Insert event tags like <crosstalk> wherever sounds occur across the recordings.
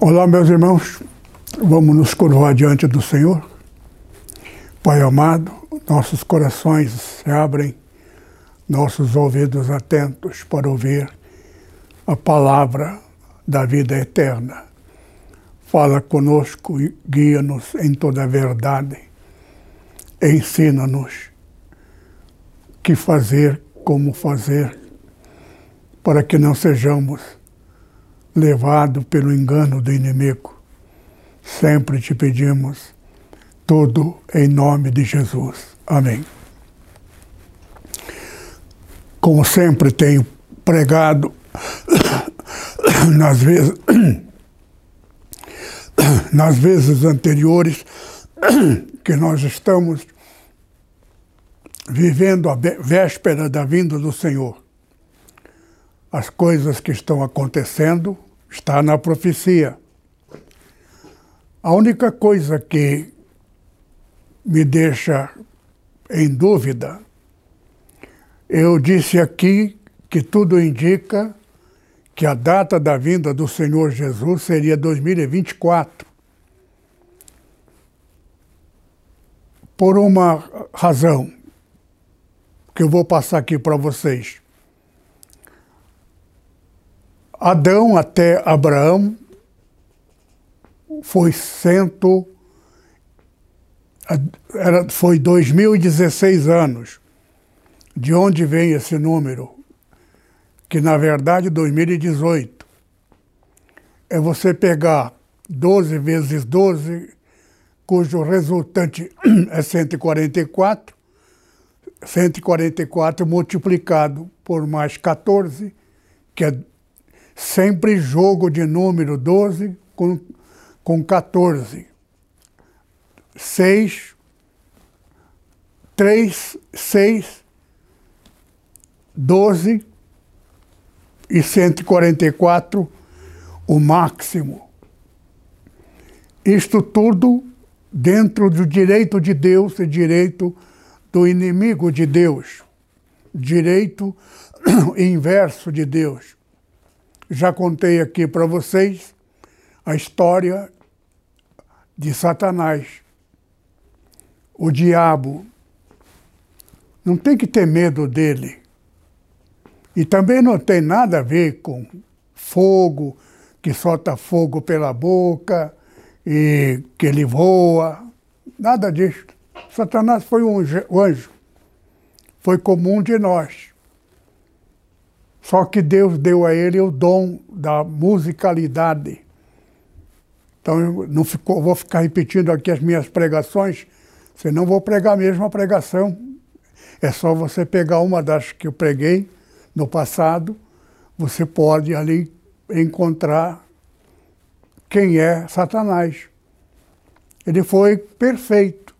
Olá, meus irmãos, vamos nos curvar diante do Senhor. Pai amado, nossos corações se abrem, nossos ouvidos atentos para ouvir a palavra da vida eterna. Fala conosco e guia-nos em toda a verdade. Ensina-nos que fazer, como fazer, para que não sejamos levado pelo engano do inimigo. Sempre te pedimos tudo em nome de Jesus. Amém. Como sempre tenho pregado <coughs> nas vezes, <coughs> nas vezes anteriores <coughs> que nós estamos vivendo a véspera da vinda do Senhor. As coisas que estão acontecendo Está na profecia. A única coisa que me deixa em dúvida, eu disse aqui que tudo indica que a data da vinda do Senhor Jesus seria 2024. Por uma razão que eu vou passar aqui para vocês. Adão até Abraão foi cento era, foi 2016 anos. De onde vem esse número? Que na verdade 2018. É você pegar 12 vezes 12, cujo resultante <clears throat> é 144, 144 multiplicado por mais 14, que é Sempre jogo de número 12 com, com 14. 6, 3, 6, 12 e 144 o máximo. Isto tudo dentro do direito de Deus e direito do inimigo de Deus. Direito <clears throat> inverso de Deus. Já contei aqui para vocês a história de Satanás. O diabo. Não tem que ter medo dele. E também não tem nada a ver com fogo, que solta fogo pela boca e que ele voa. Nada disso. Satanás foi um anjo. Foi comum de nós. Só que Deus deu a ele o dom da musicalidade. Então eu não ficou, vou ficar repetindo aqui as minhas pregações, senão vou pregar a mesma pregação. É só você pegar uma das que eu preguei no passado, você pode ali encontrar quem é Satanás. Ele foi perfeito.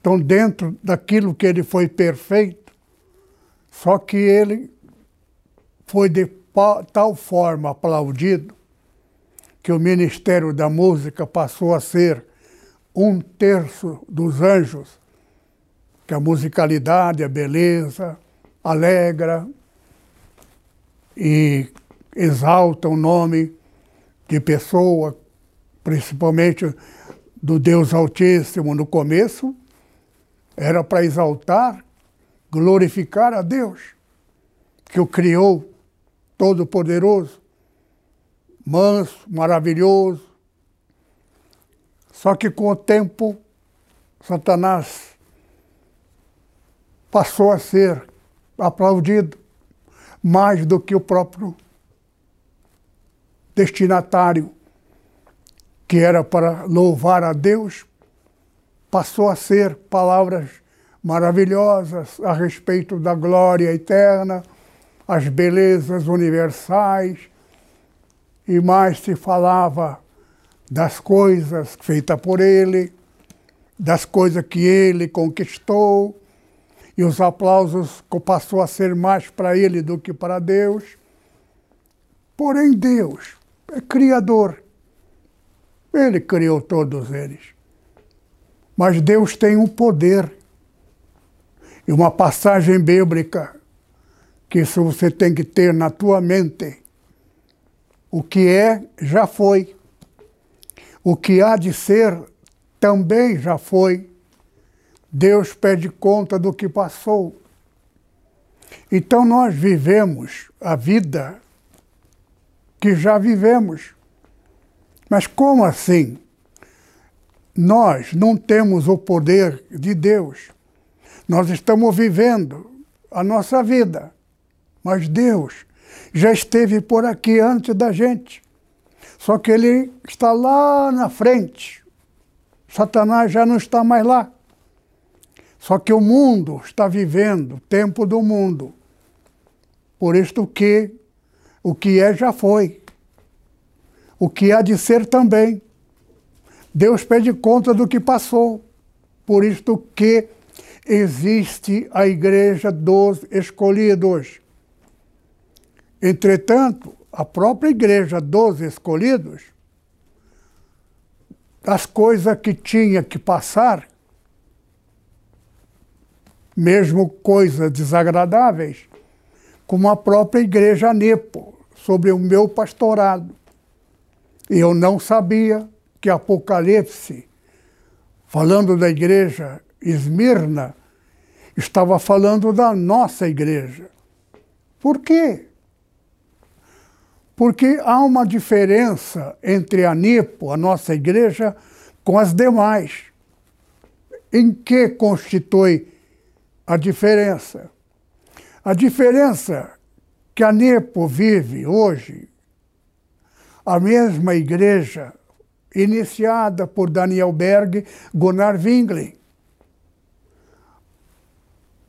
Então, dentro daquilo que ele foi perfeito, só que ele foi de tal forma aplaudido que o Ministério da Música passou a ser um terço dos anjos, que a musicalidade, a beleza, alegra e exalta o nome de pessoa, principalmente do Deus Altíssimo no começo, era para exaltar, glorificar a Deus, que o criou todo-poderoso, manso, maravilhoso. Só que com o tempo, Satanás passou a ser aplaudido mais do que o próprio destinatário, que era para louvar a Deus, passou a ser palavras maravilhosas a respeito da glória eterna, as belezas universais, e mais se falava das coisas feitas por ele, das coisas que ele conquistou, e os aplausos passou a ser mais para ele do que para Deus. Porém, Deus é criador. Ele criou todos eles. Mas Deus tem um poder. E uma passagem bíblica que isso você tem que ter na tua mente. O que é, já foi. O que há de ser, também já foi. Deus pede conta do que passou. Então nós vivemos a vida que já vivemos. Mas como assim? Nós não temos o poder de Deus. Nós estamos vivendo a nossa vida. Mas Deus já esteve por aqui antes da gente. Só que ele está lá na frente. Satanás já não está mais lá. Só que o mundo está vivendo o tempo do mundo. Por isto que o que é já foi. O que há de ser também. Deus pede conta do que passou. Por isto que existe a igreja dos escolhidos. Entretanto, a própria igreja dos escolhidos, as coisas que tinha que passar, mesmo coisas desagradáveis, como a própria igreja Nepo, sobre o meu pastorado. Eu não sabia que Apocalipse, falando da igreja Esmirna, estava falando da nossa igreja. Por quê? Porque há uma diferença entre a Nepo, a nossa igreja, com as demais. Em que constitui a diferença. A diferença que a Nepo vive hoje, a mesma igreja iniciada por Daniel Berg, Gunnar Wingling.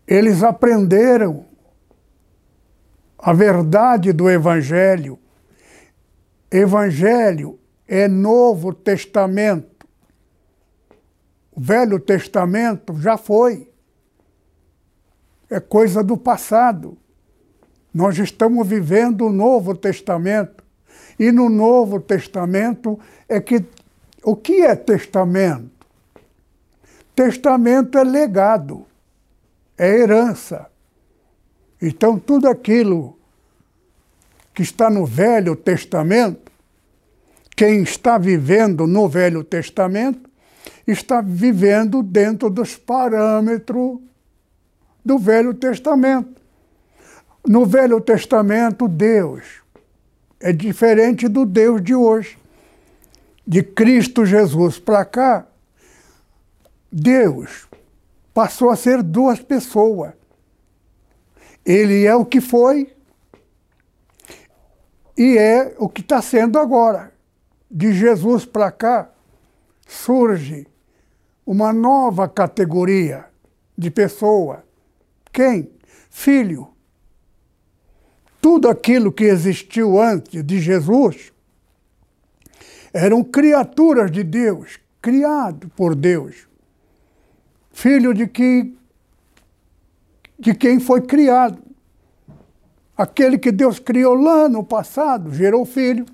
Eles aprenderam a verdade do Evangelho. Evangelho é Novo Testamento. O Velho Testamento já foi é coisa do passado. Nós estamos vivendo o Novo Testamento. E no Novo Testamento é que. O que é testamento? Testamento é legado, é herança. Então, tudo aquilo que está no Velho Testamento, quem está vivendo no Velho Testamento, está vivendo dentro dos parâmetros do Velho Testamento. No Velho Testamento, Deus é diferente do Deus de hoje. De Cristo Jesus para cá, Deus passou a ser duas pessoas. Ele é o que foi e é o que está sendo agora. De Jesus para cá, surge uma nova categoria de pessoa quem? Filho. Tudo aquilo que existiu antes de Jesus eram criaturas de Deus, criado por Deus. Filho de que de quem foi criado. Aquele que Deus criou lá no passado gerou filho,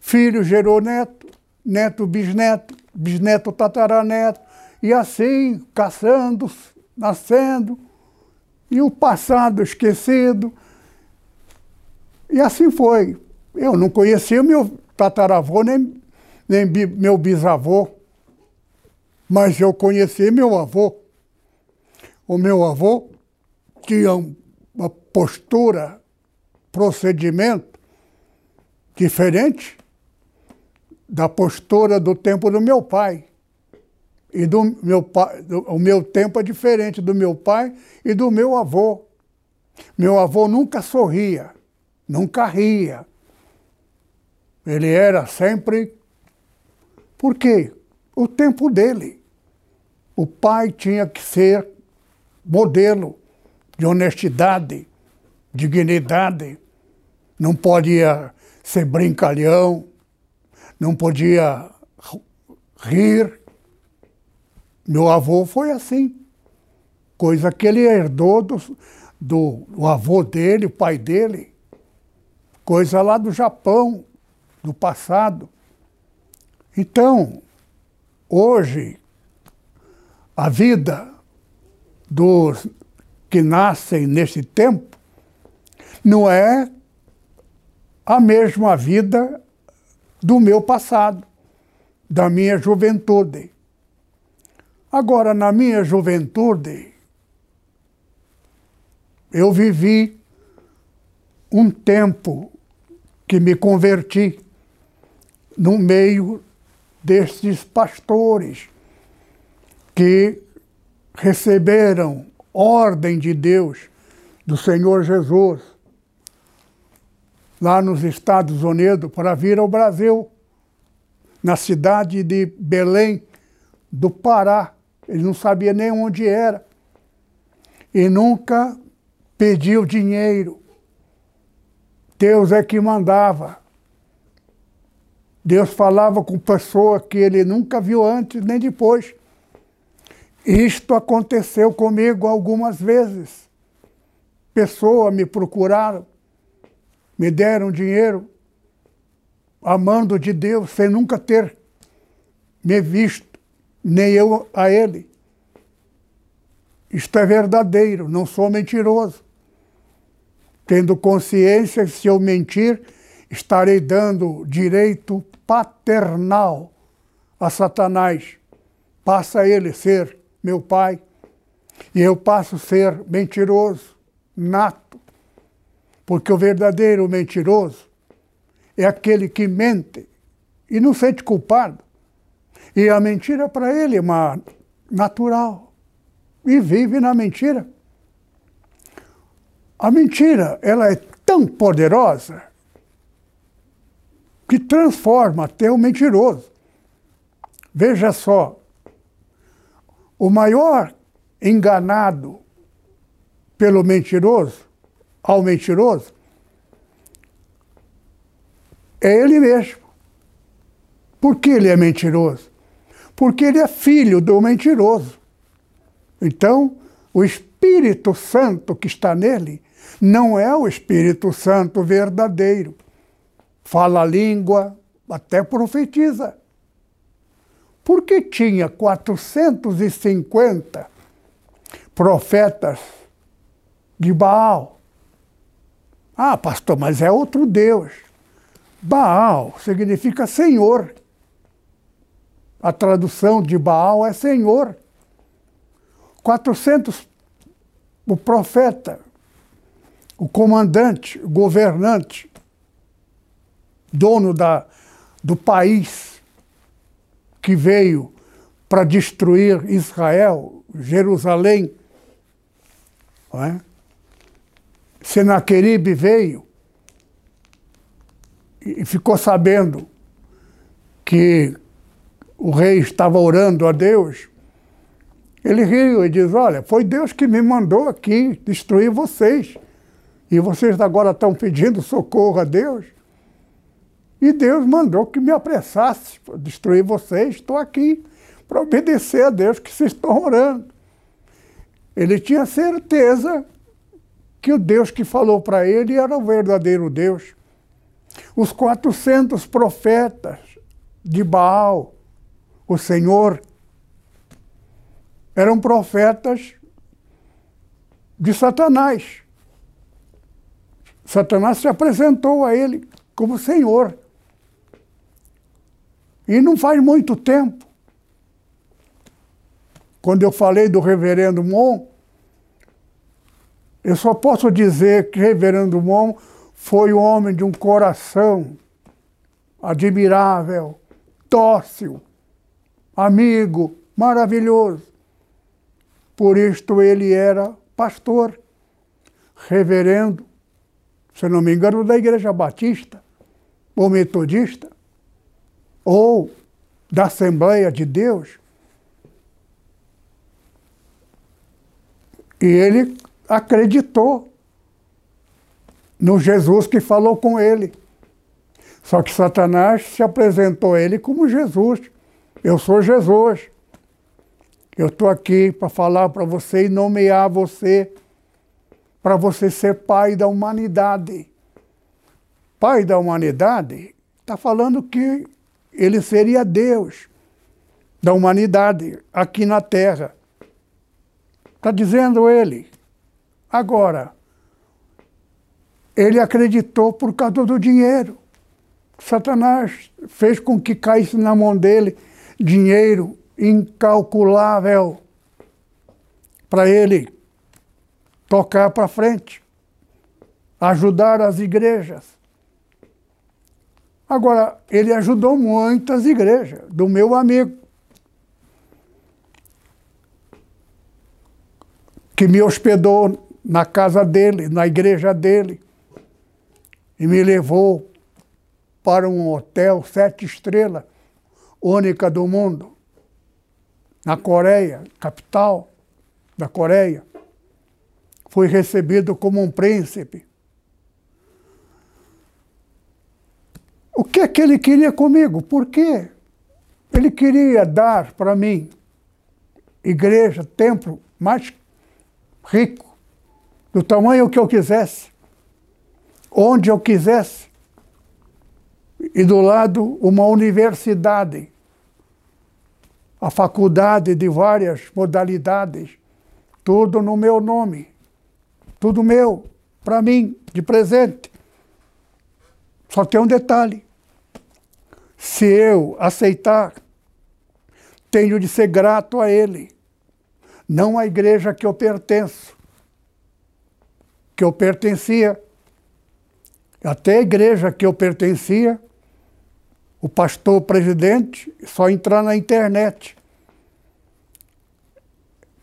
filho gerou neto, neto bisneto, bisneto tataraneto, e assim caçando, nascendo, e o passado esquecido. E assim foi. Eu não conhecia meu tataravô nem, nem meu bisavô, mas eu conheci meu avô. O meu avô tinha uma postura, procedimento diferente da postura do tempo do meu pai. E do meu pai, do, o meu tempo é diferente do meu pai e do meu avô. Meu avô nunca sorria, nunca ria. Ele era sempre. Por quê? O tempo dele. O pai tinha que ser modelo de honestidade, dignidade. Não podia ser brincalhão, não podia rir. Meu avô foi assim. Coisa que ele herdou do, do, do avô dele, o pai dele. Coisa lá do Japão, do passado. Então, hoje, a vida dos que nascem nesse tempo não é a mesma vida do meu passado, da minha juventude. Agora, na minha juventude, eu vivi um tempo que me converti no meio destes pastores que receberam ordem de Deus, do Senhor Jesus, lá nos Estados Unidos, para vir ao Brasil, na cidade de Belém, do Pará. Ele não sabia nem onde era. E nunca pediu dinheiro. Deus é que mandava. Deus falava com pessoa que ele nunca viu antes nem depois. Isto aconteceu comigo algumas vezes. Pessoas me procuraram, me deram dinheiro, amando de Deus, sem nunca ter me visto, nem eu a ele. Isto é verdadeiro, não sou mentiroso. Tendo consciência que se eu mentir, estarei dando direito paternal a Satanás. Passa ele ser meu pai, e eu passo a ser mentiroso, nato, porque o verdadeiro mentiroso é aquele que mente e não sente culpado. E a mentira para ele é uma natural. E vive na mentira. A mentira, ela é tão poderosa que transforma até o mentiroso. Veja só, o maior enganado pelo mentiroso, ao mentiroso, é ele mesmo. Por que ele é mentiroso? Porque ele é filho do mentiroso. Então, o Espírito Santo que está nele não é o Espírito Santo verdadeiro. Fala a língua, até profetiza porque tinha 450 profetas de Baal. Ah, pastor, mas é outro Deus. Baal significa Senhor. A tradução de Baal é Senhor. 400, o profeta, o comandante, o governante, dono da, do país, que veio para destruir Israel, Jerusalém. Não é? Senaqueribe veio e ficou sabendo que o rei estava orando a Deus. Ele riu e diz: Olha, foi Deus que me mandou aqui destruir vocês. E vocês agora estão pedindo socorro a Deus? E Deus mandou que me apressasse para destruir vocês. Estou aqui para obedecer a Deus que vocês estão orando. Ele tinha certeza que o Deus que falou para ele era o verdadeiro Deus. Os 400 profetas de Baal, o Senhor, eram profetas de Satanás. Satanás se apresentou a ele como Senhor. E não faz muito tempo, quando eu falei do reverendo Mon, eu só posso dizer que reverendo Mon foi um homem de um coração admirável, dócil, amigo, maravilhoso. Por isto ele era pastor, reverendo, se não me engano, da Igreja Batista ou Metodista ou da Assembleia de Deus. E ele acreditou no Jesus que falou com ele. Só que Satanás se apresentou a ele como Jesus. Eu sou Jesus. Eu estou aqui para falar para você e nomear você para você ser pai da humanidade. Pai da humanidade está falando que ele seria Deus da humanidade aqui na Terra. Está dizendo ele. Agora, ele acreditou por causa do dinheiro. Satanás fez com que caísse na mão dele dinheiro incalculável para ele tocar para frente, ajudar as igrejas. Agora, ele ajudou muitas igrejas, do meu amigo, que me hospedou na casa dele, na igreja dele e me levou para um hotel sete estrelas, única do mundo, na Coreia, capital da Coreia. Fui recebido como um príncipe. O que é que ele queria comigo? Por quê? Ele queria dar para mim igreja, templo mais rico, do tamanho que eu quisesse onde eu quisesse. E do lado, uma universidade, a faculdade de várias modalidades, tudo no meu nome, tudo meu, para mim, de presente. Só tem um detalhe: se eu aceitar, tenho de ser grato a Ele, não à igreja que eu pertenço, que eu pertencia até a igreja que eu pertencia, o pastor presidente, só entrar na internet.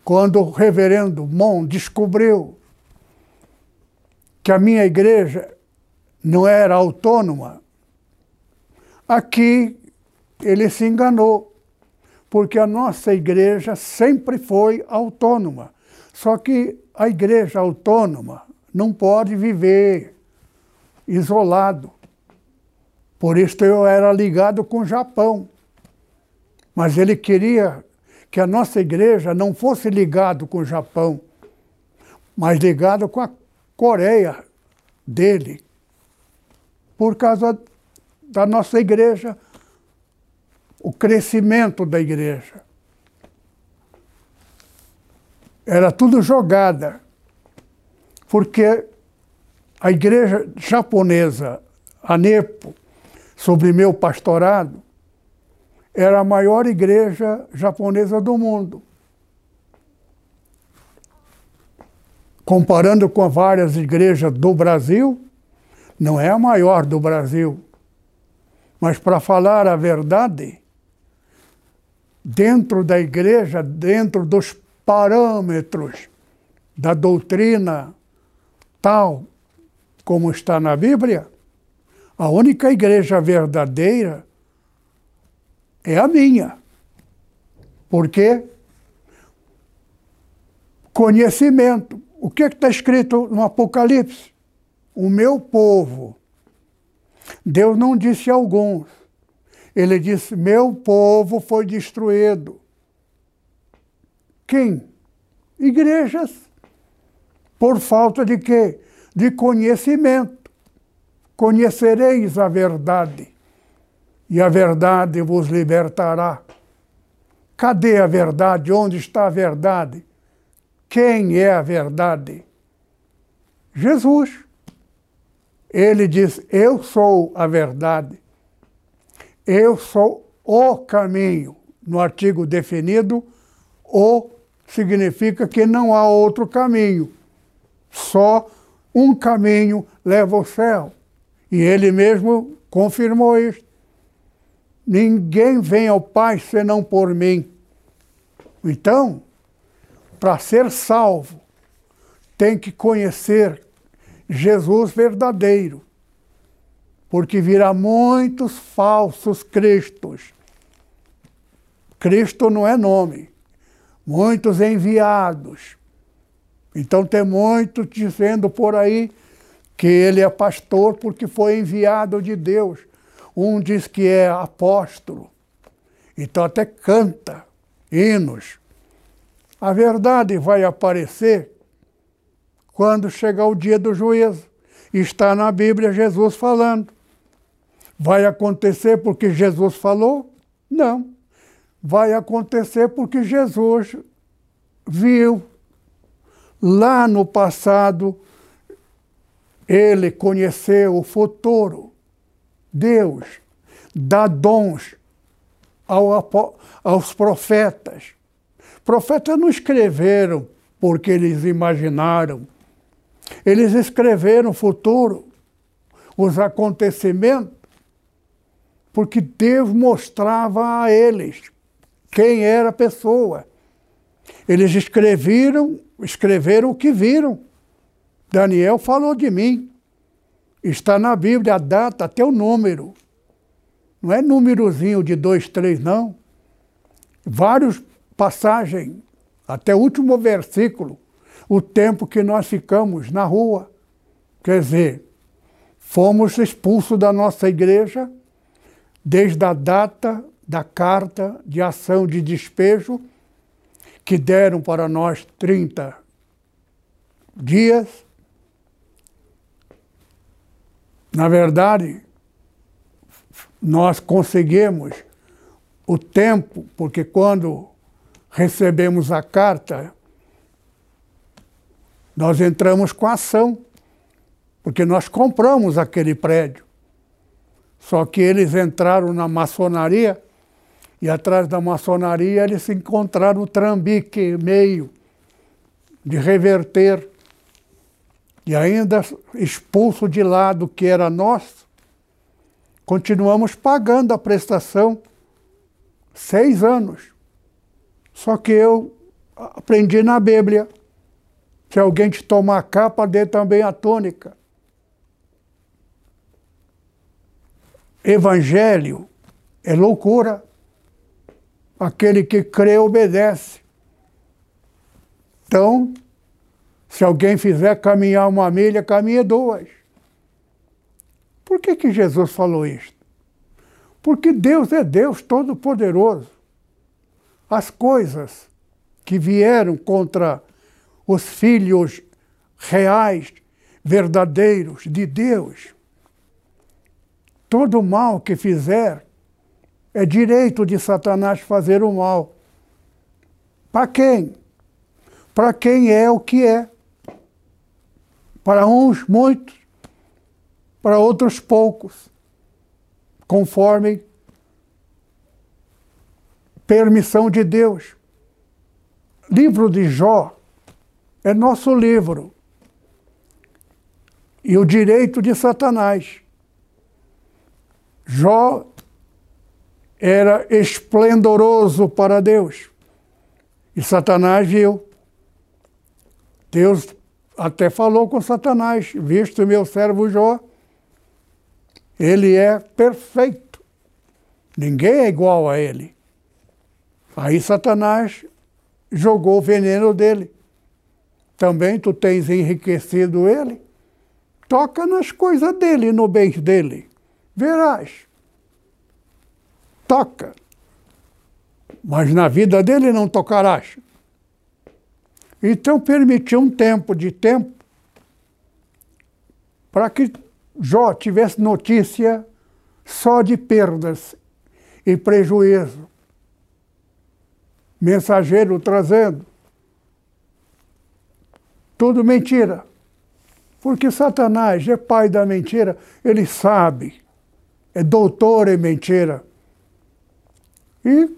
Quando o reverendo Mon descobriu que a minha igreja não era autônoma, aqui ele se enganou, porque a nossa igreja sempre foi autônoma. Só que a igreja autônoma não pode viver isolado. Por isso eu era ligado com o Japão. Mas ele queria que a nossa igreja não fosse ligado com o Japão, mas ligado com a Coreia dele. Por causa da nossa igreja, o crescimento da igreja. Era tudo jogada, porque a igreja japonesa, a NEPO, sobre meu pastorado, era a maior igreja japonesa do mundo. Comparando com várias igrejas do Brasil, não é a maior do Brasil. Mas para falar a verdade, dentro da igreja, dentro dos parâmetros da doutrina tal como está na Bíblia, a única igreja verdadeira é a minha. Por quê? Conhecimento. O que é está escrito no Apocalipse? O meu povo. Deus não disse alguns. Ele disse: Meu povo foi destruído. Quem? Igrejas. Por falta de quê? de conhecimento. Conhecereis a verdade, e a verdade vos libertará. Cadê a verdade? Onde está a verdade? Quem é a verdade? Jesus. Ele diz: Eu sou a verdade. Eu sou o caminho. No artigo definido, o significa que não há outro caminho, só um caminho leva ao céu. E ele mesmo confirmou isso. Ninguém vem ao Pai senão por mim. Então, para ser salvo, tem que conhecer Jesus verdadeiro, porque virá muitos falsos cristos. Cristo não é nome, muitos enviados então tem muito dizendo por aí que ele é pastor porque foi enviado de Deus. Um diz que é apóstolo, então até canta hinos. A verdade vai aparecer quando chegar o dia do juízo. Está na Bíblia Jesus falando. Vai acontecer porque Jesus falou? Não. Vai acontecer porque Jesus viu. Lá no passado, ele conheceu o futuro. Deus dá dons ao, aos profetas. Profetas não escreveram porque eles imaginaram. Eles escreveram o futuro, os acontecimentos, porque Deus mostrava a eles quem era a pessoa. Eles escreveram, escreveram o que viram. Daniel falou de mim. Está na Bíblia a data, até o número. Não é númerozinho de dois, três, não. Vários passagens, até o último versículo, o tempo que nós ficamos na rua. Quer dizer, fomos expulsos da nossa igreja desde a data da carta de ação de despejo, que deram para nós 30 dias. Na verdade, nós conseguimos o tempo, porque quando recebemos a carta, nós entramos com ação, porque nós compramos aquele prédio. Só que eles entraram na maçonaria e atrás da maçonaria eles encontraram o trambique meio de reverter e ainda expulso de lá do que era nosso, continuamos pagando a prestação seis anos. Só que eu aprendi na Bíblia. Se alguém te tomar a capa, dê também a tônica. Evangelho é loucura. Aquele que crê obedece. Então, se alguém fizer caminhar uma milha, caminhe duas. Por que, que Jesus falou isto? Porque Deus é Deus Todo-Poderoso. As coisas que vieram contra os filhos reais, verdadeiros de Deus, todo mal que fizer é direito de Satanás fazer o mal. Para quem? Para quem é o que é. Para uns, muitos para outros poucos, conforme permissão de Deus. Livro de Jó é nosso livro. E o direito de Satanás. Jó era esplendoroso para Deus. E Satanás viu. Deus até falou com Satanás: Visto meu servo Jó, ele é perfeito. Ninguém é igual a ele. Aí Satanás jogou o veneno dele. Também tu tens enriquecido ele. Toca nas coisas dele, no bem dele. Verás. Toca. Mas na vida dele não tocarás. Então permitiu um tempo de tempo para que Jó tivesse notícia só de perdas e prejuízo. Mensageiro trazendo. Tudo mentira. Porque Satanás é pai da mentira, ele sabe. É doutor em mentira. E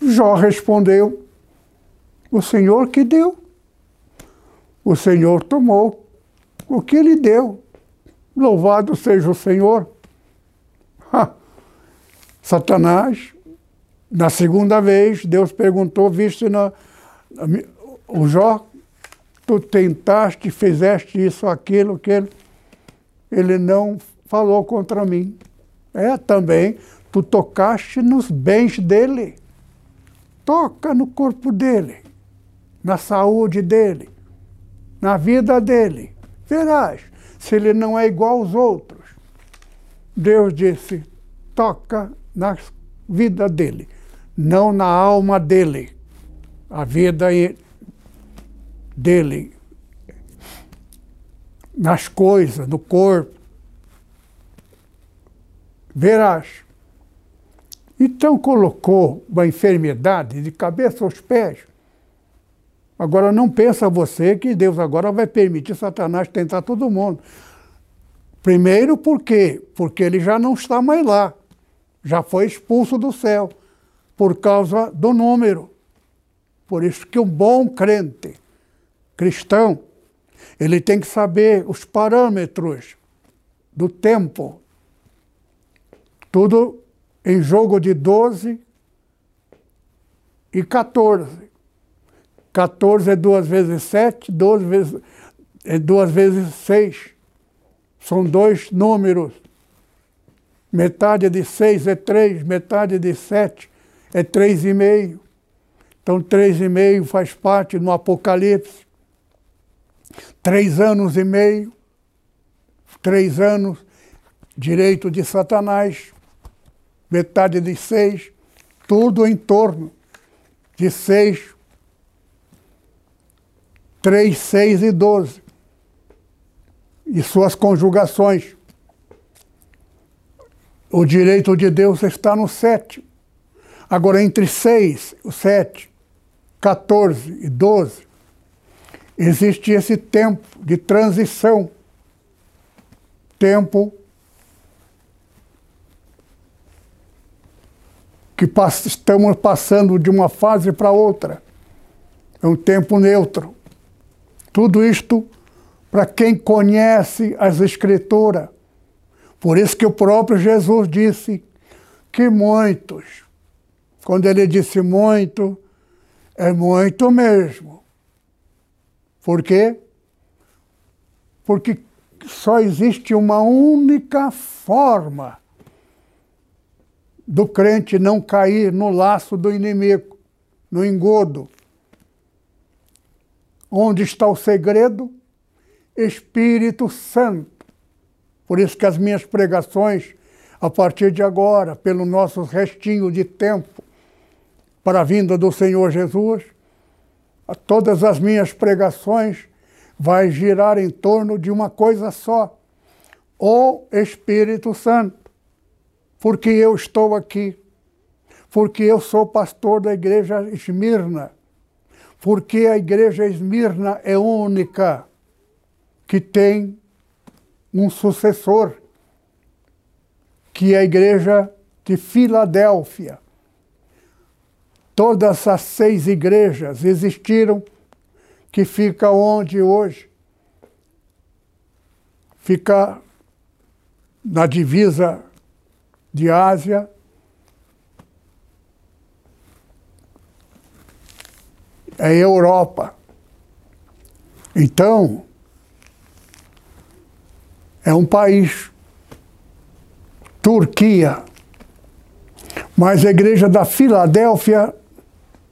Jó respondeu: O Senhor que deu. O Senhor tomou o que ele deu. Louvado seja o Senhor. Ha. Satanás, na segunda vez, Deus perguntou, visto na, na, o Jó, tu tentaste, fizeste isso, aquilo, aquilo. Ele não falou contra mim. É também, tu tocaste nos bens dele. Toca no corpo dele, na saúde dele, na vida dele verás se ele não é igual aos outros. Deus disse: toca na vida dele, não na alma dele. A vida dele, nas coisas, no corpo. Verás. Então colocou uma enfermidade de cabeça aos pés. Agora não pensa você que Deus agora vai permitir Satanás tentar todo mundo. Primeiro por quê? Porque ele já não está mais lá. Já foi expulso do céu por causa do número. Por isso que um bom crente cristão, ele tem que saber os parâmetros do tempo. Tudo em jogo de 12 e 14. 14 é duas vezes 7, 12 vezes, é duas vezes 6. São dois números. Metade de 6 é 3, metade de 7 é 3,5. Então, 3,5 faz parte no Apocalipse. Três anos e meio, três anos, direito de Satanás, metade de seis, tudo em torno de seis, três, seis e doze. E suas conjugações. O direito de Deus está no sete. Agora, entre seis, sete, 14 e 12, existe esse tempo de transição. Tempo que pass estamos passando de uma fase para outra. É um tempo neutro. Tudo isto para quem conhece as Escrituras. Por isso que o próprio Jesus disse que muitos, quando ele disse muito, é muito mesmo. Por quê? Porque só existe uma única forma do crente não cair no laço do inimigo, no engodo. Onde está o segredo? Espírito Santo. Por isso que as minhas pregações, a partir de agora, pelo nosso restinho de tempo para a vinda do Senhor Jesus, todas as minhas pregações vai girar em torno de uma coisa só: o Espírito Santo porque eu estou aqui, porque eu sou pastor da igreja Esmirna, porque a igreja Esmirna é única que tem um sucessor, que é a igreja de Filadélfia. Todas as seis igrejas existiram, que fica onde hoje? Fica na divisa de Ásia. É Europa. Então, é um país, Turquia. Mas a igreja da Filadélfia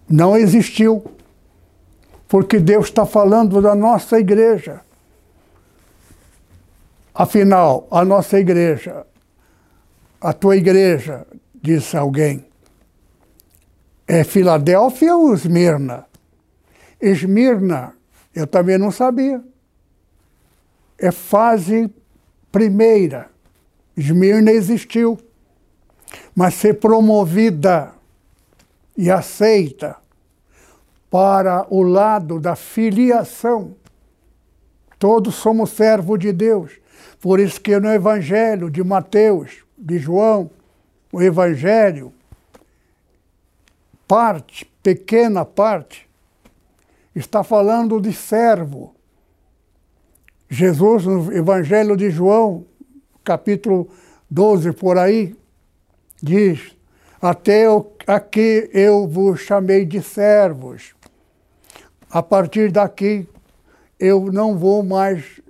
não existiu, porque Deus está falando da nossa igreja. Afinal, a nossa igreja a tua igreja, disse alguém, é Filadélfia ou Esmirna? Esmirna, eu também não sabia. É fase primeira. Esmirna existiu. Mas ser promovida e aceita para o lado da filiação. Todos somos servos de Deus. Por isso que no Evangelho de Mateus, de João, o Evangelho, parte, pequena parte, está falando de servo. Jesus, no Evangelho de João, capítulo 12, por aí, diz: Até aqui eu vos chamei de servos. A partir daqui eu não vou mais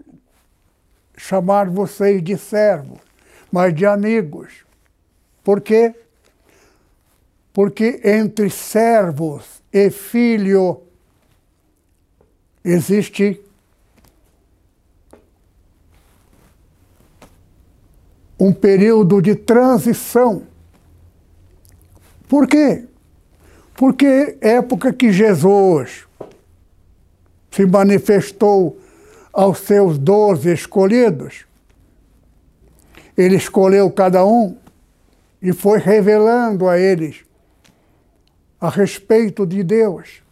chamar vocês de servos mas de amigos. Por quê? Porque entre servos e filho existe um período de transição. Por quê? Porque época que Jesus se manifestou aos seus doze escolhidos, ele escolheu cada um e foi revelando a eles a respeito de Deus.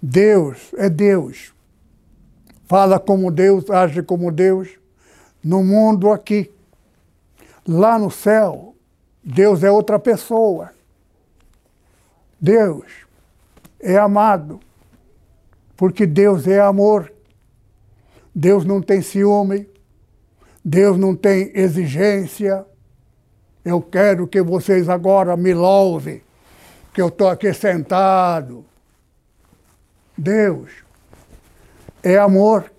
Deus é Deus. Fala como Deus, age como Deus, no mundo aqui. Lá no céu, Deus é outra pessoa. Deus é amado, porque Deus é amor. Deus não tem ciúme, Deus não tem exigência. Eu quero que vocês agora me louvem, que eu estou aqui sentado. Deus é amor.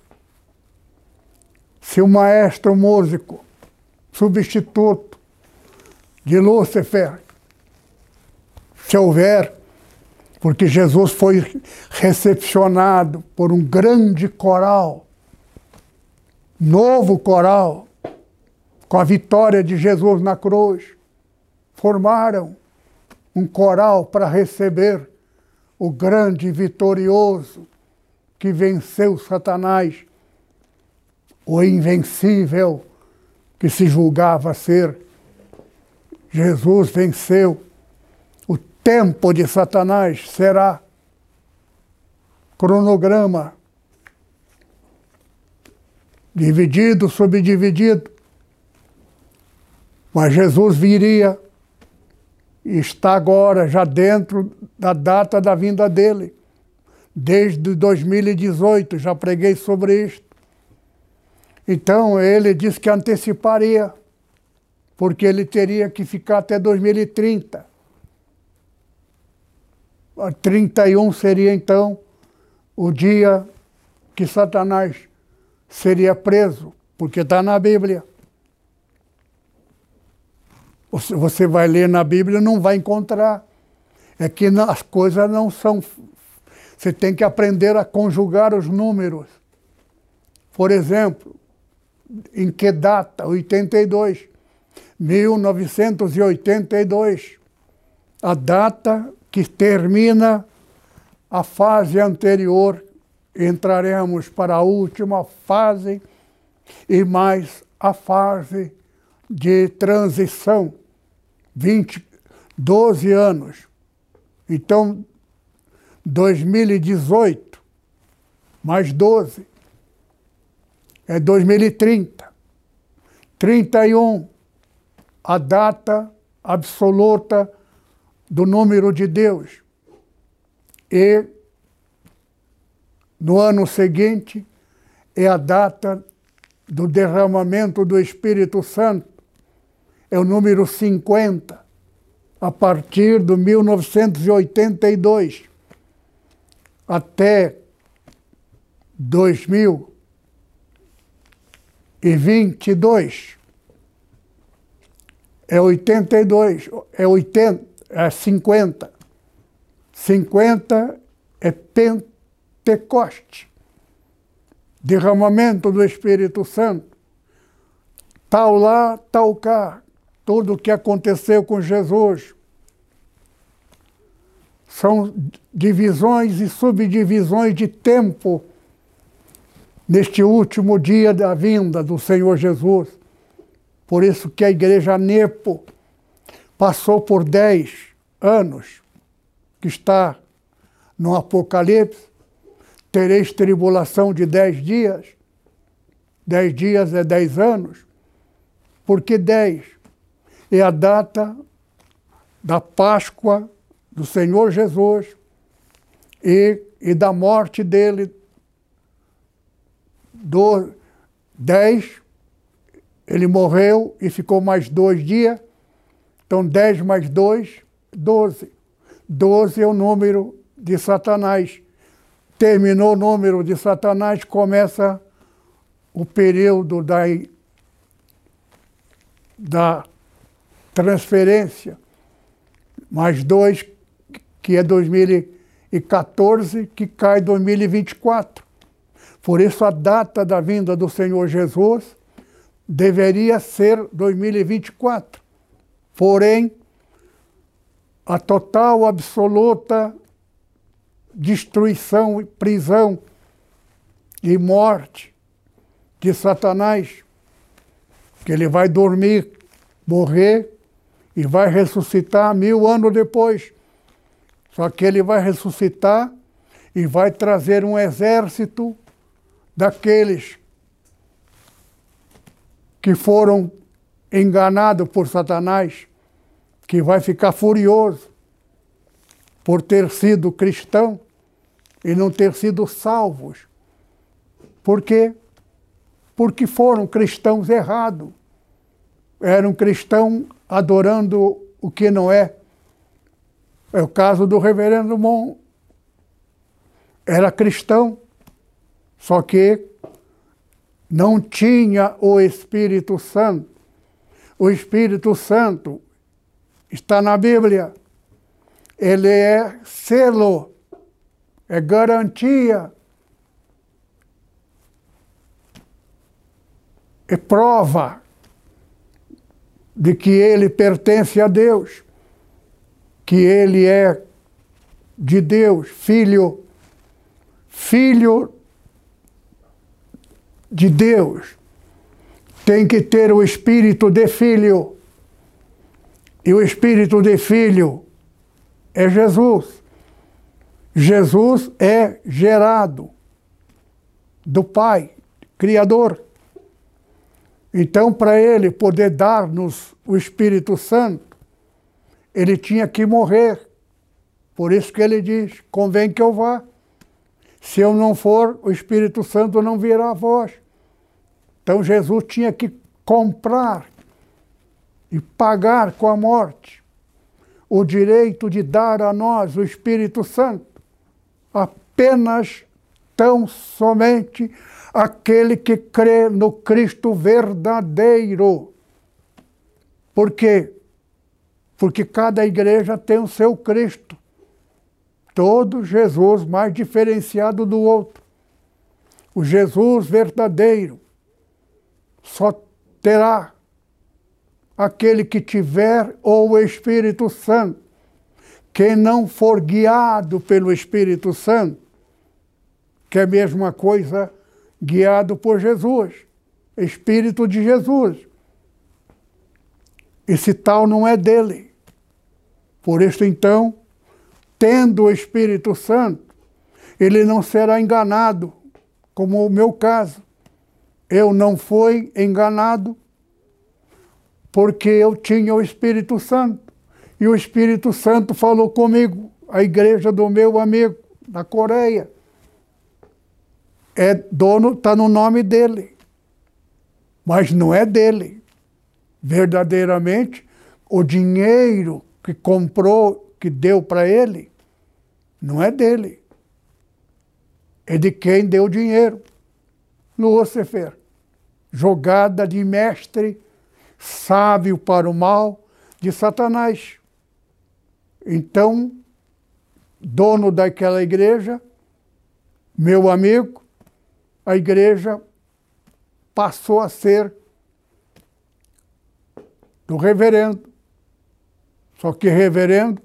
Se o maestro músico, substituto de Lúcifer, se houver, porque Jesus foi recepcionado por um grande coral, novo coral, com a vitória de Jesus na cruz, formaram um coral para receber o grande vitorioso que venceu Satanás, o invencível que se julgava ser. Jesus venceu. O tempo de Satanás será cronograma dividido, subdividido. Mas Jesus viria e está agora já dentro da data da vinda dele. Desde 2018 já preguei sobre isto. Então ele disse que anteciparia, porque ele teria que ficar até 2030. 31 seria então o dia que Satanás seria preso, porque está na Bíblia. Você vai ler na Bíblia não vai encontrar. É que as coisas não são. Você tem que aprender a conjugar os números. Por exemplo, em que data? 82. 1982. A data que termina a fase anterior. Entraremos para a última fase e mais a fase de transição 20, 12 anos. Então, 2018 mais 12 é 2030. 31, a data absoluta do número de Deus. E no ano seguinte é a data do derramamento do Espírito Santo é o número 50, a partir de 1982 até 2022 é 82, é 80, é 50. 50 é Pentecoste, derramamento do Espírito Santo. Tal lá, tal cá tudo o que aconteceu com Jesus. São divisões e subdivisões de tempo neste último dia da vinda do Senhor Jesus. Por isso que a igreja Nepo passou por dez anos, que está no Apocalipse, tereis tribulação de dez dias. Dez dias é dez anos. Por que dez? é a data da Páscoa do Senhor Jesus e, e da morte dele. Do 10, ele morreu e ficou mais dois dias. Então, 10 mais 2, 12. 12 é o número de Satanás. Terminou o número de Satanás, começa o período da, da transferência, mais dois, que é 2014, que cai 2024. Por isso, a data da vinda do Senhor Jesus deveria ser 2024. Porém, a total, absoluta destruição, prisão e morte de Satanás, que ele vai dormir, morrer e vai ressuscitar mil anos depois. Só que ele vai ressuscitar e vai trazer um exército daqueles que foram enganados por Satanás, que vai ficar furioso por ter sido cristão e não ter sido salvos. Por quê? Porque foram cristãos errados. Eram cristãos adorando o que não é. É o caso do reverendo Mon. Era cristão, só que não tinha o Espírito Santo. O Espírito Santo está na Bíblia. Ele é selo, é garantia, é prova de que ele pertence a Deus, que ele é de Deus, filho, filho de Deus. Tem que ter o espírito de filho. E o espírito de filho é Jesus. Jesus é gerado do Pai, Criador. Então, para ele poder dar-nos o Espírito Santo, ele tinha que morrer. Por isso que ele diz: convém que eu vá. Se eu não for, o Espírito Santo não virá a vós. Então, Jesus tinha que comprar e pagar com a morte o direito de dar a nós o Espírito Santo. Apenas tão somente aquele que crê no Cristo verdadeiro. Por quê? Porque cada igreja tem o seu Cristo. Todo Jesus mais diferenciado do outro. O Jesus verdadeiro só terá aquele que tiver o Espírito Santo. Quem não for guiado pelo Espírito Santo, que é a mesma coisa guiado por Jesus, Espírito de Jesus. Esse tal não é dele. Por isso, então, tendo o Espírito Santo, ele não será enganado, como o meu caso. Eu não fui enganado porque eu tinha o Espírito Santo. E o Espírito Santo falou comigo, a igreja do meu amigo, da Coreia. É dono, está no nome dele. Mas não é dele. Verdadeiramente, o dinheiro que comprou, que deu para ele, não é dele. É de quem deu o dinheiro. Lúcifer. Jogada de mestre sábio para o mal de Satanás. Então, dono daquela igreja, meu amigo, a igreja passou a ser do reverendo. Só que reverendo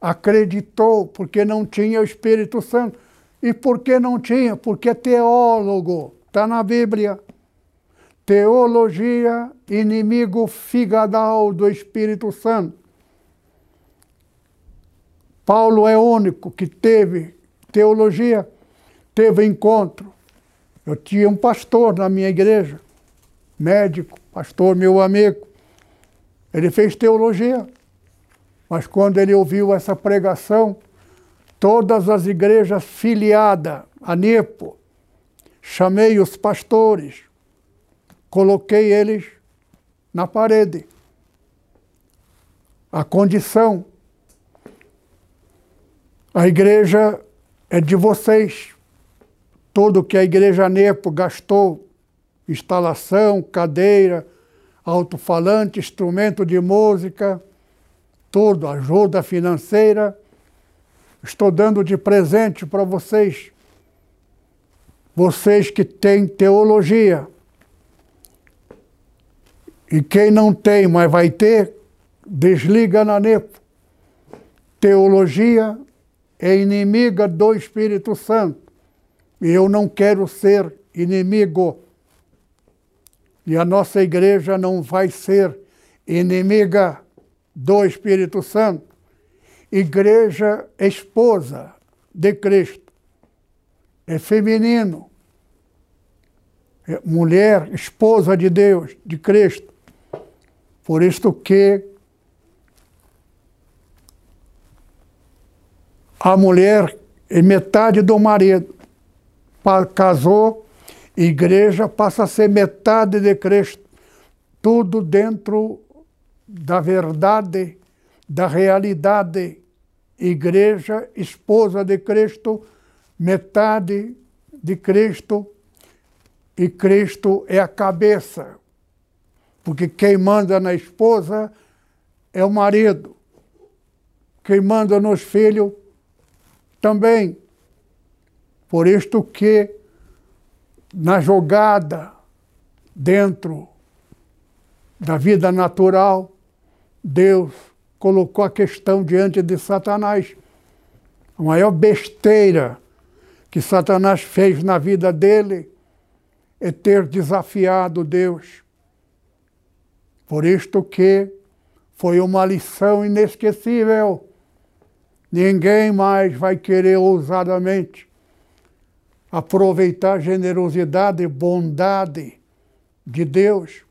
acreditou porque não tinha o Espírito Santo. E por que não tinha? Porque teólogo, está na Bíblia. Teologia, inimigo figadal do Espírito Santo. Paulo é único que teve teologia, teve encontro. Eu tinha um pastor na minha igreja, médico, pastor, meu amigo. Ele fez teologia, mas quando ele ouviu essa pregação, todas as igrejas filiadas a Nepo, chamei os pastores, coloquei eles na parede. A condição. A igreja é de vocês. Tudo que a igreja Nepo gastou, instalação, cadeira, alto-falante, instrumento de música, tudo, ajuda financeira, estou dando de presente para vocês. Vocês que têm teologia, E quem não tem, mas vai ter, desliga na NEPO. Teologia é inimiga do Espírito Santo. E eu não quero ser inimigo. E a nossa igreja não vai ser inimiga do Espírito Santo. Igreja esposa de Cristo. É feminino. É mulher, esposa de Deus, de Cristo. Por isto que a mulher é metade do marido. Casou, igreja passa a ser metade de Cristo. Tudo dentro da verdade, da realidade. Igreja, esposa de Cristo, metade de Cristo, e Cristo é a cabeça. Porque quem manda na esposa é o marido. Quem manda nos filhos também. Por isto que na jogada dentro da vida natural, Deus colocou a questão diante de Satanás. A maior besteira que Satanás fez na vida dele é ter desafiado Deus. Por isto que foi uma lição inesquecível. Ninguém mais vai querer ousadamente aproveitar a generosidade e bondade de Deus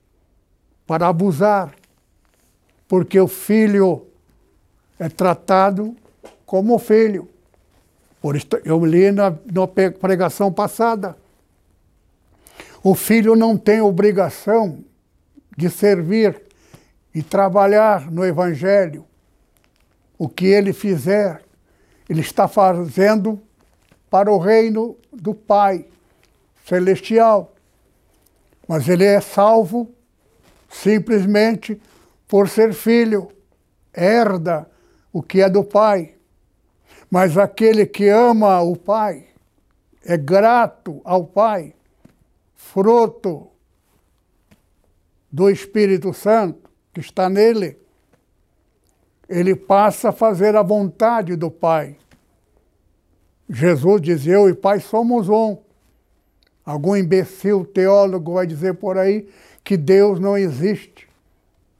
para abusar, porque o filho é tratado como filho. Por isso, eu li na, na pregação passada. O filho não tem obrigação de servir e trabalhar no Evangelho. O que ele fizer, ele está fazendo para o reino do Pai celestial. Mas ele é salvo simplesmente por ser filho, herda o que é do Pai. Mas aquele que ama o Pai, é grato ao Pai, fruto do Espírito Santo que está nele, ele passa a fazer a vontade do Pai. Jesus diz: Eu e Pai somos um. Algum imbecil teólogo vai dizer por aí que Deus não existe,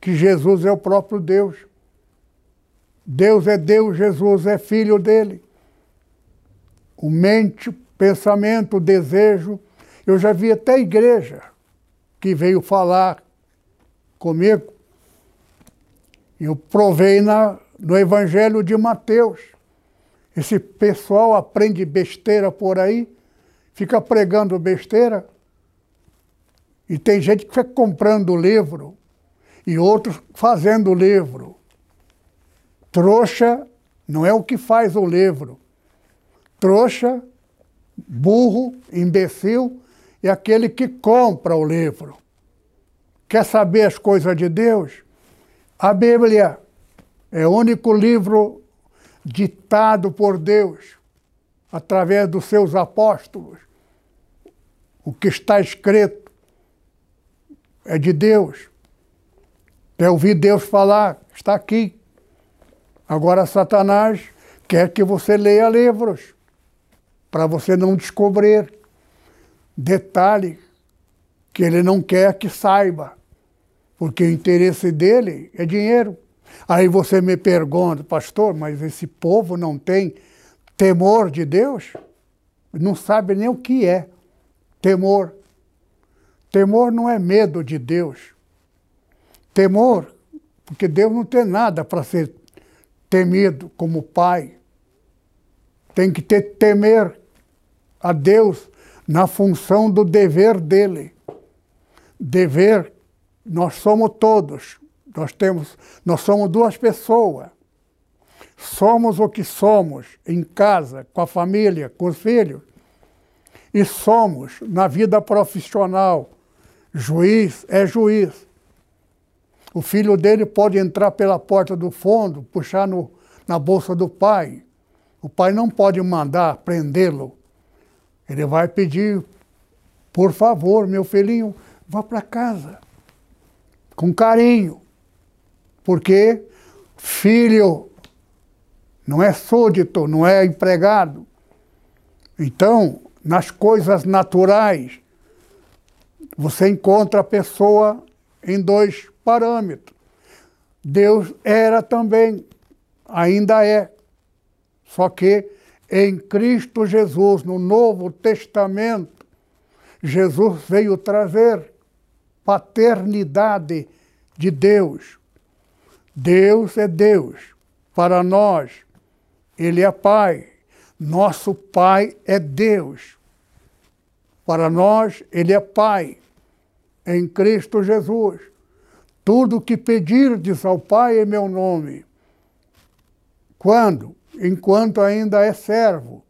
que Jesus é o próprio Deus. Deus é Deus, Jesus é filho dele. O mente, pensamento, o desejo. Eu já vi até igreja que veio falar comigo. Eu provei na, no Evangelho de Mateus. Esse pessoal aprende besteira por aí, fica pregando besteira. E tem gente que fica comprando livro e outros fazendo livro. Trouxa não é o que faz o livro. Trouxa, burro, imbecil é aquele que compra o livro. Quer saber as coisas de Deus? A Bíblia é o único livro ditado por Deus através dos seus apóstolos. O que está escrito é de Deus. Quer ouvir Deus falar? Está aqui. Agora, Satanás quer que você leia livros para você não descobrir detalhe que ele não quer que saiba porque o interesse dele é dinheiro. Aí você me pergunta, pastor, mas esse povo não tem temor de Deus? Não sabe nem o que é temor. Temor não é medo de Deus. Temor, porque Deus não tem nada para ser temido como pai. Tem que ter temer a Deus na função do dever dele. Dever nós somos todos. Nós temos, nós somos duas pessoas. Somos o que somos em casa, com a família, com os filhos. E somos na vida profissional. Juiz é juiz. O filho dele pode entrar pela porta do fundo, puxar no, na bolsa do pai. O pai não pode mandar prendê-lo. Ele vai pedir, por favor, meu filhinho, vá para casa com carinho, porque filho não é súdito, não é empregado. Então, nas coisas naturais, você encontra a pessoa em dois parâmetros. Deus era também, ainda é. Só que em Cristo Jesus, no Novo Testamento, Jesus veio trazer paternidade de Deus. Deus é Deus. Para nós, Ele é Pai. Nosso Pai é Deus. Para nós, Ele é Pai. Em Cristo Jesus. Tudo que pedirdes ao Pai em meu nome. Quando? Enquanto ainda é servo.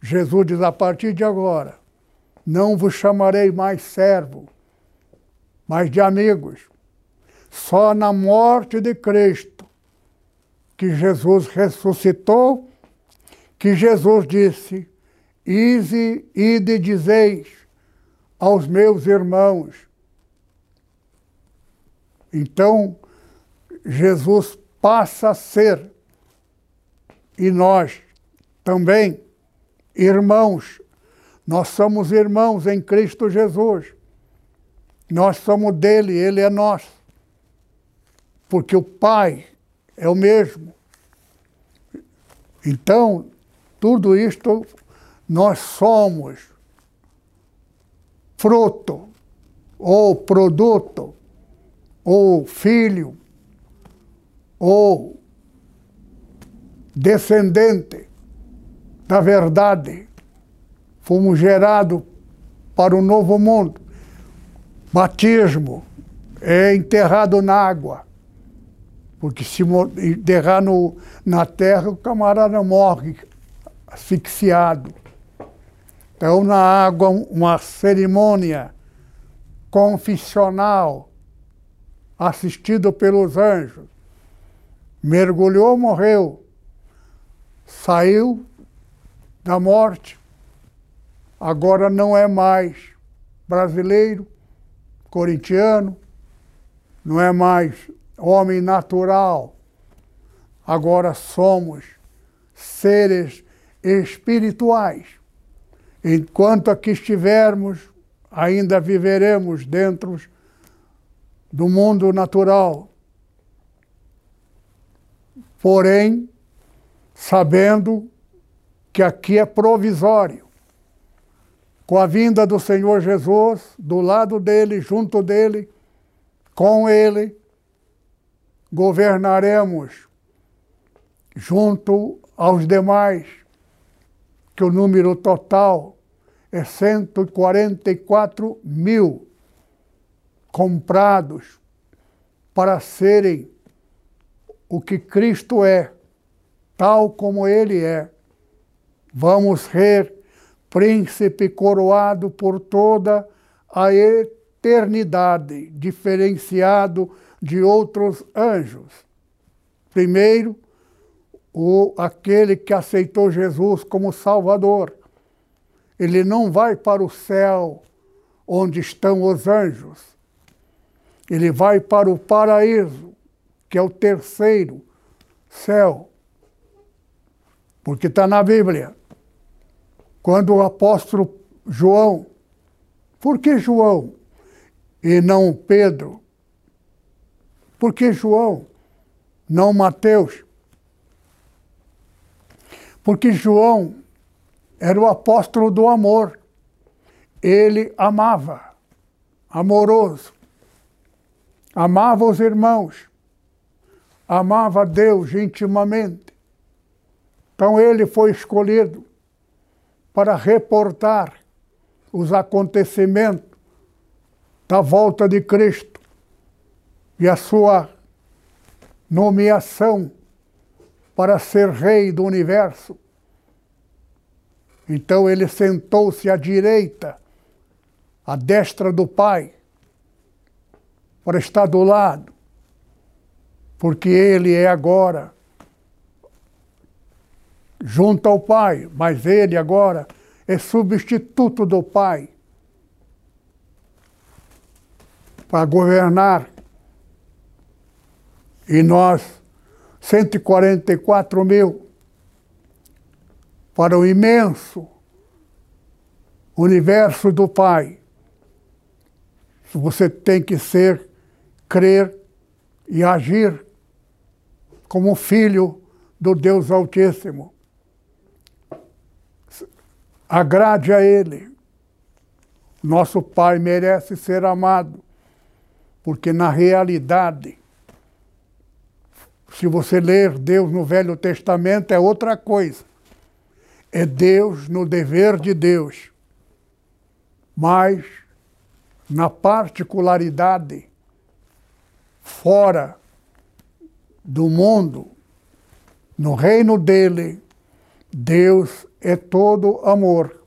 Jesus diz: a partir de agora, não vos chamarei mais servo, mas de amigos. Só na morte de Cristo, que Jesus ressuscitou, que Jesus disse: Ide, ide dizeis aos meus irmãos então, Jesus passa a ser, e nós também, irmãos. Nós somos irmãos em Cristo Jesus. Nós somos dele, ele é nosso. Porque o Pai é o mesmo. Então, tudo isto nós somos fruto ou produto ou filho, ou descendente da verdade. Fomos gerados para o novo mundo. Batismo é enterrado na água. Porque se enterrar no, na terra, o camarada morre asfixiado. Então, na água, uma cerimônia confissional assistido pelos anjos. Mergulhou, morreu. Saiu da morte. Agora não é mais brasileiro, corintiano, não é mais homem natural. Agora somos seres espirituais. Enquanto aqui estivermos, ainda viveremos dentro do mundo natural. Porém, sabendo que aqui é provisório. Com a vinda do Senhor Jesus, do lado dele, junto dele, com ele, governaremos junto aos demais, que o número total é 144 mil comprados para serem o que Cristo é, tal como Ele é. Vamos ser príncipe coroado por toda a eternidade, diferenciado de outros anjos. Primeiro, o, aquele que aceitou Jesus como Salvador. Ele não vai para o céu onde estão os anjos ele vai para o paraíso, que é o terceiro céu. Porque está na Bíblia. Quando o apóstolo João, por que João e não Pedro? Por que João, não Mateus? Porque João era o apóstolo do amor. Ele amava, amoroso amava os irmãos, amava Deus intimamente. Então ele foi escolhido para reportar os acontecimentos da volta de Cristo e a sua nomeação para ser rei do universo. Então ele sentou-se à direita, à destra do Pai, para estar do lado, porque ele é agora junto ao Pai, mas ele agora é substituto do Pai. para governar. E nós, 144 mil, para o imenso universo do Pai. Você tem que ser, crer e agir como filho do Deus Altíssimo. Agrade a Ele. Nosso Pai merece ser amado, porque na realidade, se você ler Deus no Velho Testamento, é outra coisa. É Deus no dever de Deus. Mas, na particularidade, fora do mundo, no reino dele, Deus é todo amor.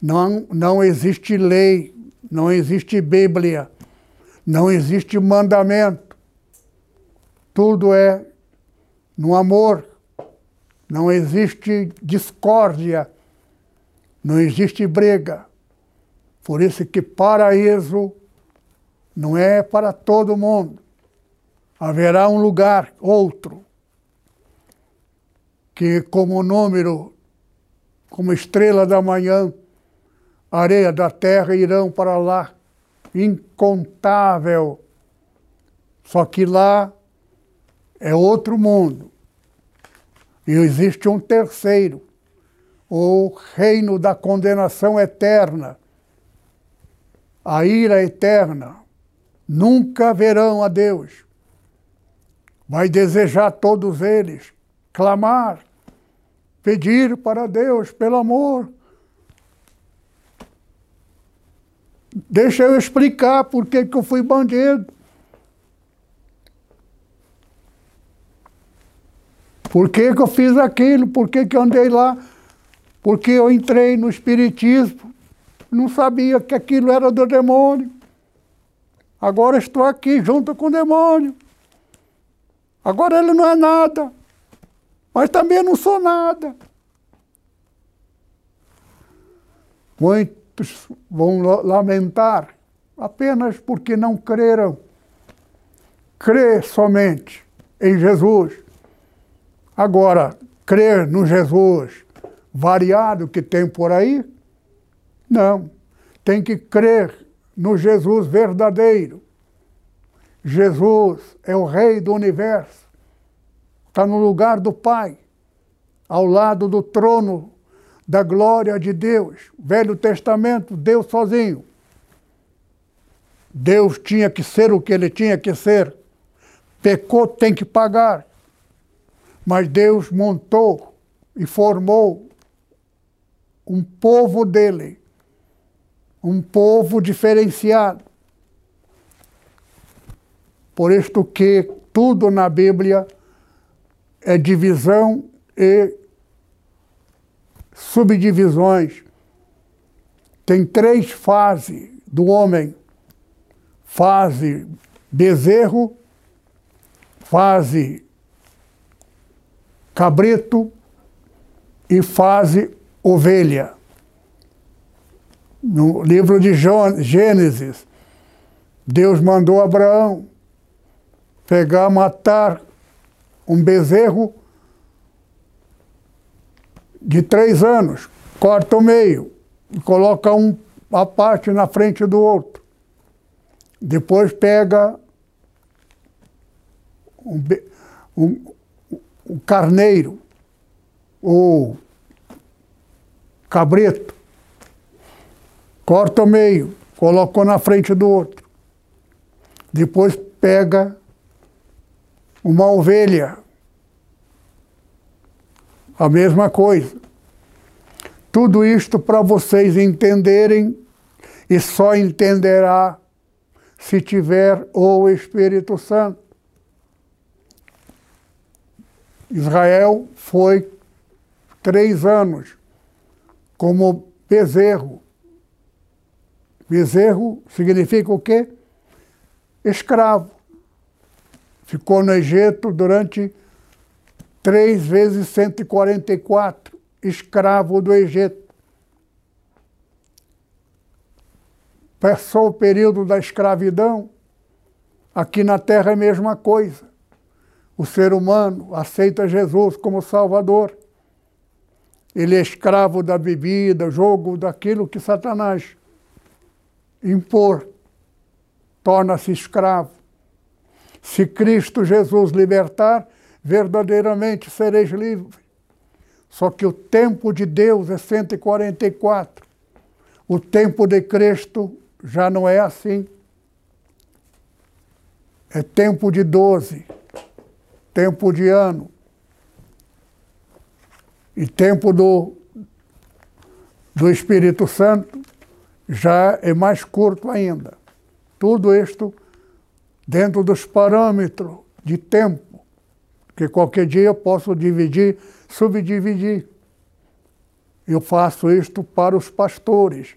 Não, não existe lei, não existe Bíblia, não existe mandamento. Tudo é no amor. Não existe discórdia, não existe briga. Por isso que paraíso não é para todo mundo. Haverá um lugar, outro, que como número, como estrela da manhã, areia da terra irão para lá, incontável. Só que lá é outro mundo. E existe um terceiro, o reino da condenação eterna, a ira eterna. Nunca verão a Deus. Vai desejar todos eles, clamar, pedir para Deus, pelo amor, Deixa eu explicar por que, que eu fui bandido. Por que, que eu fiz aquilo? Por que, que eu andei lá? Porque eu entrei no Espiritismo. Não sabia que aquilo era do demônio. Agora estou aqui junto com o demônio. Agora ele não é nada. Mas também não sou nada. Muito muitos vão lamentar apenas porque não creram. Crer somente em Jesus. Agora, crer no Jesus variado que tem por aí? Não. Tem que crer no Jesus verdadeiro. Jesus é o Rei do universo. Está no lugar do Pai, ao lado do trono da glória de Deus. Velho Testamento, Deus sozinho. Deus tinha que ser o que ele tinha que ser. Pecou, tem que pagar. Mas Deus montou e formou um povo dele, um povo diferenciado. Por isto que tudo na Bíblia é divisão e subdivisões. Tem três fases do homem: fase bezerro, fase cabrito e fase ovelha. No livro de Gênesis, Deus mandou Abraão pegar, matar um bezerro de três anos, corta o meio e coloca um a parte na frente do outro. Depois pega um, um, um carneiro ou cabrito, corta o meio, colocou na frente do outro. Depois pega uma ovelha, a mesma coisa. Tudo isto para vocês entenderem e só entenderá se tiver o Espírito Santo. Israel foi três anos como bezerro. Bezerro significa o quê? Escravo. Ficou no Egito durante três vezes 144, escravo do Egito. Passou o período da escravidão, Aqui na Terra é a mesma coisa. O ser humano aceita Jesus como Salvador. Ele é escravo da bebida, jogo daquilo que Satanás impor, torna-se escravo. Se Cristo Jesus libertar, verdadeiramente sereis livres. Só que o tempo de Deus é 144. O tempo de Cristo já não é assim. É tempo de 12, tempo de ano. E tempo do, do Espírito Santo já é mais curto ainda. Tudo isto dentro dos parâmetros de tempo, que qualquer dia eu posso dividir, subdividir. Eu faço isto para os pastores.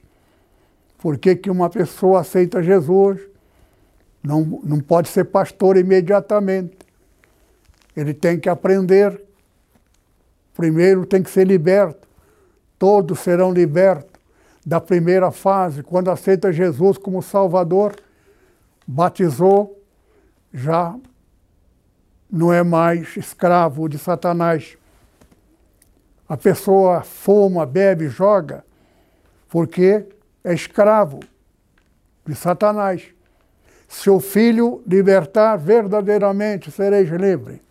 Por que, que uma pessoa aceita Jesus? Não, não pode ser pastor imediatamente. Ele tem que aprender Primeiro tem que ser liberto. Todos serão libertos da primeira fase, quando aceita Jesus como Salvador, batizou, já não é mais escravo de Satanás. A pessoa fuma, bebe, joga, porque é escravo de Satanás. Se o filho libertar, verdadeiramente sereis livre.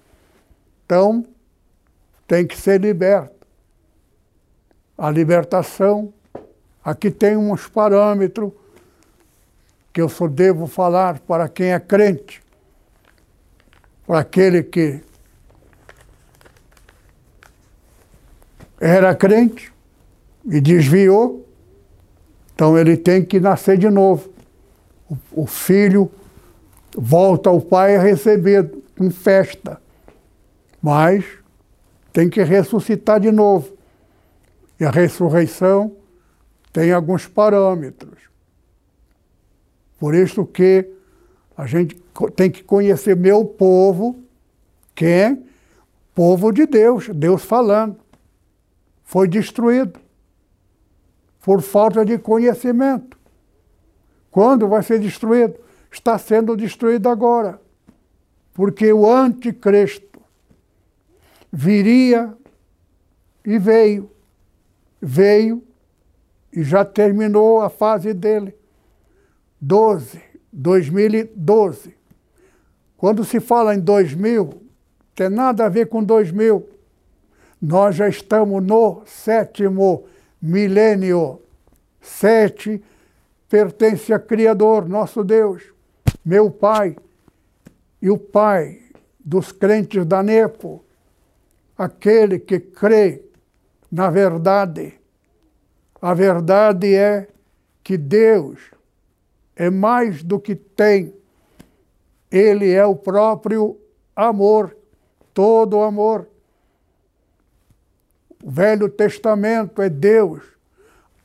Então, tem que ser liberto. A libertação, aqui tem uns parâmetros que eu só devo falar para quem é crente, para aquele que era crente e desviou, então ele tem que nascer de novo. O, filho volta ao pai a receber com festa, mas tem que ressuscitar de novo. E a ressurreição tem alguns parâmetros. Por isso que a gente tem que conhecer meu povo, quem? Povo de Deus, Deus falando. Foi destruído por falta de conhecimento. Quando vai ser destruído? Está sendo destruído agora. Porque o anticristo viria e veio. Veio e já terminou a fase dele. 12, 2012. Quando se fala em 2000, tem nada a ver com 2000. Nós já estamos no sétimo milênio. Sete pertence a Criador, nosso Deus, meu Pai e o Pai dos crentes da Nepo aquele que crê na verdade. A verdade é que Deus é mais do que tem. Ele é o próprio amor, todo amor. O Velho Testamento é Deus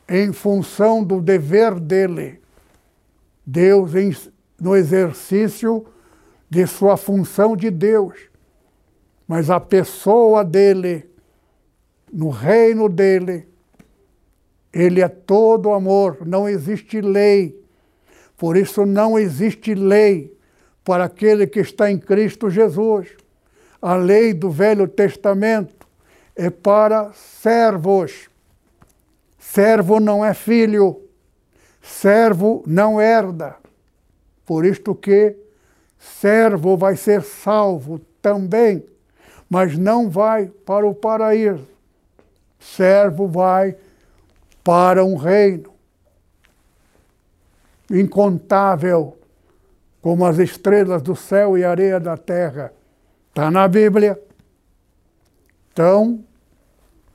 em função do dever dele. Deus no exercício de sua função de Deus mas a pessoa dele, no reino dele, ele é todo amor, não existe lei. Por isso não existe lei para aquele que está em Cristo Jesus. A lei do Velho Testamento é para servos. Servo não é filho, servo não herda. Por isto que servo vai ser salvo também mas não vai para o paraíso. Servo vai para um reino incontável, como as estrelas do céu e areia da terra. Está na Bíblia. Então,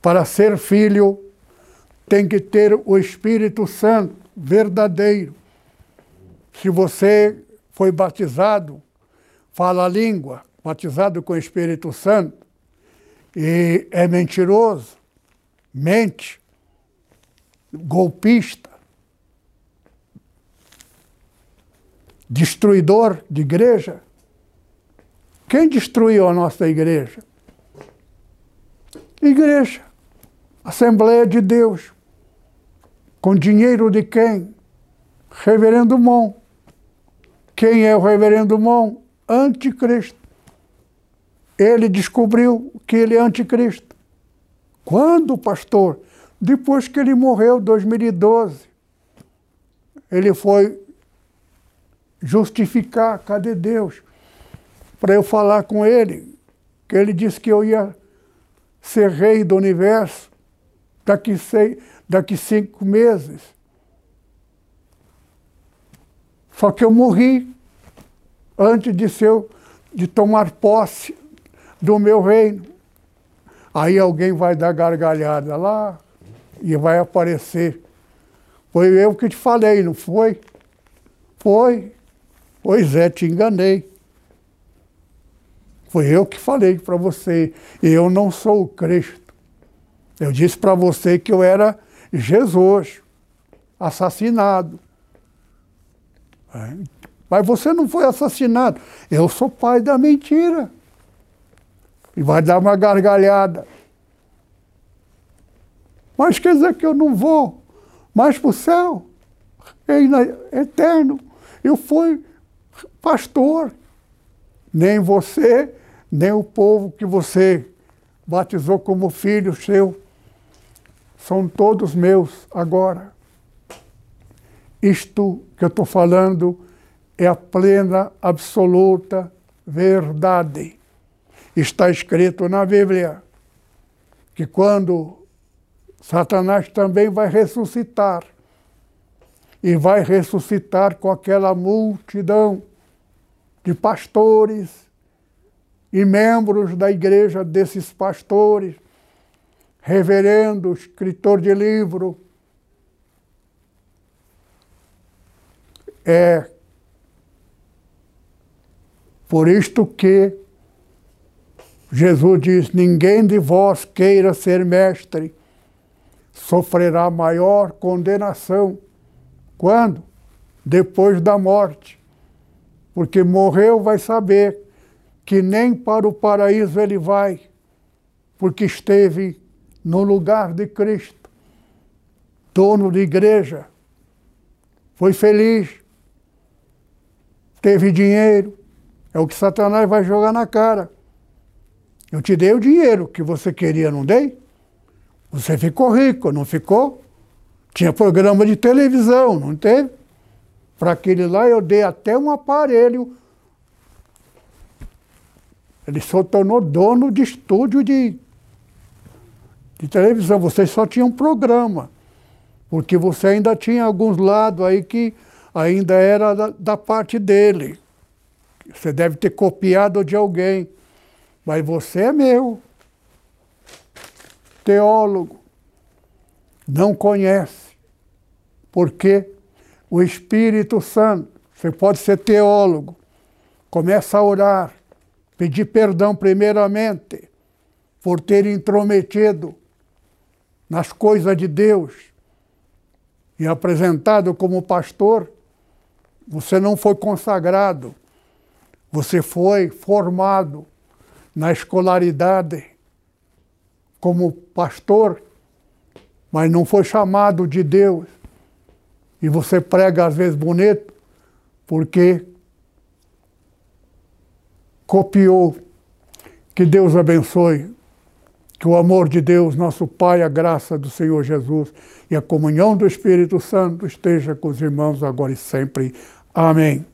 para ser filho, tem que ter o Espírito Santo verdadeiro. Se você foi batizado, fala a língua, batizado com o Espírito Santo, e é mentiroso, mente, golpista, destruidor de igreja. Quem destruiu a nossa igreja? Igreja, Assembleia de Deus. Com dinheiro de quem? Reverendo Mon. Quem é o reverendo Mon? Anticristo. Ele descobriu que ele é anticristo. Quando, pastor? Depois que ele morreu, em 2012. Ele foi justificar, cadê Deus? Para eu falar com ele, que ele disse que eu ia ser rei do universo daqui, seis, daqui cinco meses. Só que eu morri antes de, ser, de tomar posse do meu reino. Aí alguém vai dar gargalhada lá e vai aparecer. Foi eu que te falei, não foi? Foi. Pois é, te enganei. Foi eu que falei para você. Eu não sou o Cristo. Eu disse para você que eu era Jesus, assassinado. Mas você não foi assassinado. Eu sou pai da mentira. E vai dar uma gargalhada. Mas quer dizer que eu não vou mais para o céu? É eterno. Eu fui pastor. Nem você, nem o povo que você batizou como filho seu, são todos meus agora. Isto que eu estou falando é a plena, absoluta verdade. Está escrito na Bíblia que quando Satanás também vai ressuscitar, e vai ressuscitar com aquela multidão de pastores e membros da igreja desses pastores, reverendo, escritor de livro, É por isto que Jesus diz: ninguém de vós queira ser mestre, sofrerá maior condenação. Quando? Depois da morte. Porque morreu, vai saber que nem para o paraíso ele vai, porque esteve no lugar de Cristo, dono de igreja, foi feliz, teve dinheiro, é o que Satanás vai jogar na cara. Eu te dei o dinheiro que você queria, não dei? Você ficou rico, não ficou? Tinha programa de televisão, não teve? Para aquele lá eu dei até um aparelho. Ele só tornou dono de estúdio de, de televisão. Você só tinha um programa. Porque você ainda tinha alguns lados aí que ainda era da, da parte dele. Você deve ter copiado de alguém, mas você é meu. Teólogo. Não conhece. Porque o Espírito Santo, você pode ser teólogo, começa a orar, pedir perdão primeiramente por ter intrometido nas coisas de Deus e apresentado como pastor você não foi consagrado, você foi formado na escolaridade como pastor, mas não foi chamado de Deus. E você prega às vezes bonito porque copiou. Que Deus abençoe. Que o amor de Deus, nosso Pai, a graça do Senhor Jesus e a comunhão do Espírito Santo esteja com os irmãos agora e sempre. Amém.